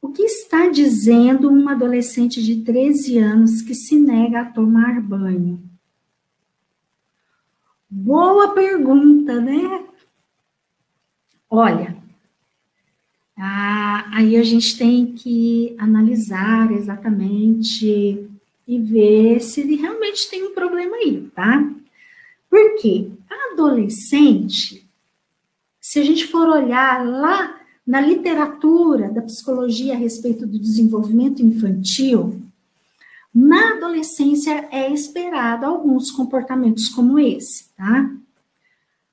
O que está dizendo uma adolescente de 13 anos que se nega a tomar banho? Boa pergunta, né? Olha, aí a gente tem que analisar exatamente e ver se ele realmente tem um problema aí, tá? Porque adolescente, se a gente for olhar lá na literatura da psicologia a respeito do desenvolvimento infantil, na adolescência é esperado alguns comportamentos como esse, tá?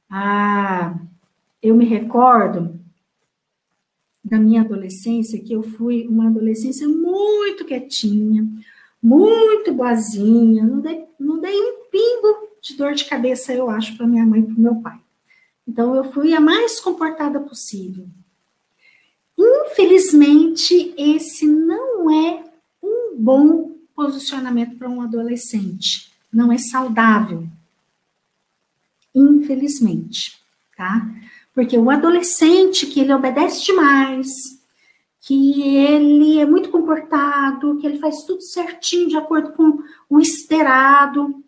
Ah, eu me recordo da minha adolescência que eu fui uma adolescência muito quietinha, muito boazinha, não dei, não dei um pingo de dor de cabeça, eu acho, para minha mãe e para meu pai. Então, eu fui a mais comportada possível. Infelizmente, esse não é um bom posicionamento para um adolescente. Não é saudável. Infelizmente, tá? Porque o adolescente que ele obedece demais, que ele é muito comportado, que ele faz tudo certinho de acordo com o esperado,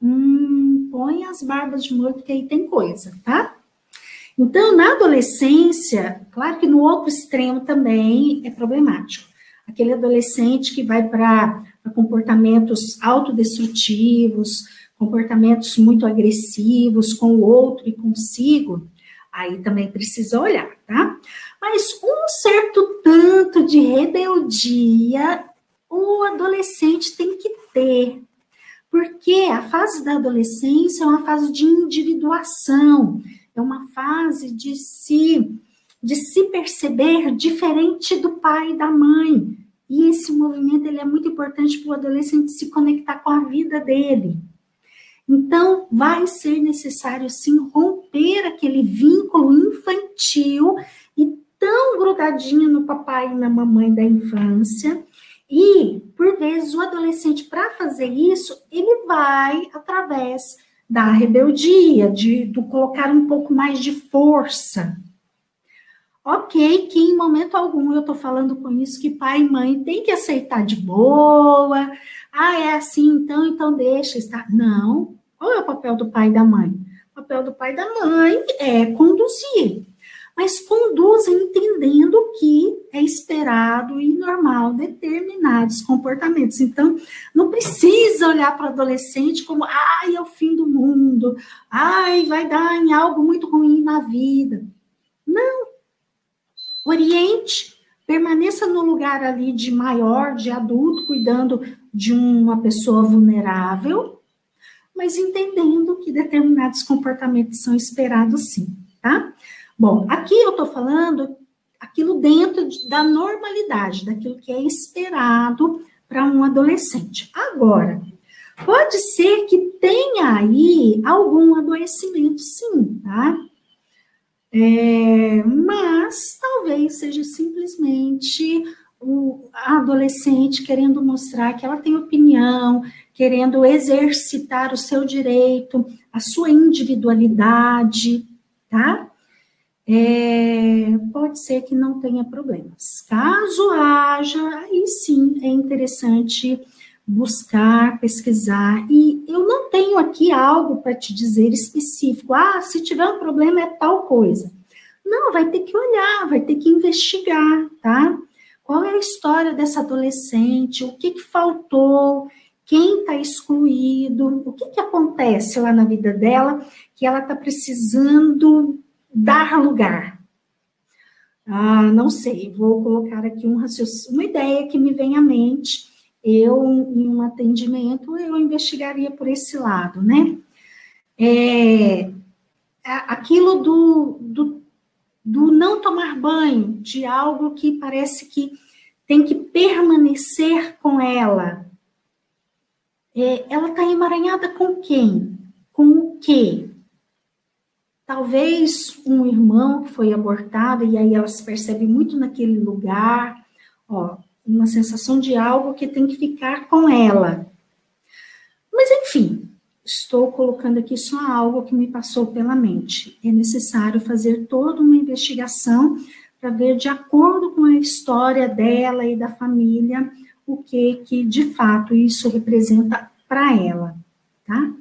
hum, põe as barbas de molho, porque aí tem coisa, tá? Então, na adolescência, claro que no outro extremo também é problemático. Aquele adolescente que vai para comportamentos autodestrutivos, comportamentos muito agressivos com o outro e consigo, aí também precisa olhar, tá? Mas um certo tanto de rebeldia o adolescente tem que ter, porque a fase da adolescência é uma fase de individuação, é uma fase de se de se perceber diferente do pai e da mãe. E esse movimento ele é muito importante para o adolescente se conectar com a vida dele. Então, vai ser necessário sim romper aquele vínculo infantil e tão grudadinho no papai e na mamãe da infância. E, por vezes, o adolescente, para fazer isso, ele vai através da rebeldia, de, de colocar um pouco mais de força. Ok, que em momento algum eu estou falando com isso que pai e mãe tem que aceitar de boa. Ah, é assim, então, então deixa estar. Não. Qual é o papel do pai e da mãe? O papel do pai e da mãe é conduzir mas que é esperado e normal determinados comportamentos. Então, não precisa olhar para o adolescente como, ai, é o fim do mundo, ai, vai dar em algo muito ruim na vida. Não. Oriente, permaneça no lugar ali de maior, de adulto, cuidando de uma pessoa vulnerável, mas entendendo que determinados comportamentos são esperados sim, tá? Bom, aqui eu estou falando aquilo dentro da normalidade, daquilo que é esperado para um adolescente. Agora, pode ser que tenha aí algum adoecimento, sim, tá? É, mas talvez seja simplesmente o adolescente querendo mostrar que ela tem opinião, querendo exercitar o seu direito, a sua individualidade, tá? É, pode ser que não tenha problemas. Caso haja, aí sim é interessante buscar, pesquisar. E eu não tenho aqui algo para te dizer específico. Ah, se tiver um problema é tal coisa. Não, vai ter que olhar, vai ter que investigar, tá? Qual é a história dessa adolescente? O que, que faltou? Quem está excluído? O que, que acontece lá na vida dela que ela está precisando dar lugar. Ah, não sei, vou colocar aqui um uma ideia que me vem à mente. Eu, em um atendimento, eu investigaria por esse lado, né? É, aquilo do, do, do não tomar banho, de algo que parece que tem que permanecer com ela. É, ela está emaranhada com quem? Com o quê? Talvez um irmão que foi abortado, e aí ela se percebe muito naquele lugar, ó, uma sensação de algo que tem que ficar com ela. Mas, enfim, estou colocando aqui só algo que me passou pela mente. É necessário fazer toda uma investigação para ver de acordo com a história dela e da família o que que de fato isso representa para ela, tá?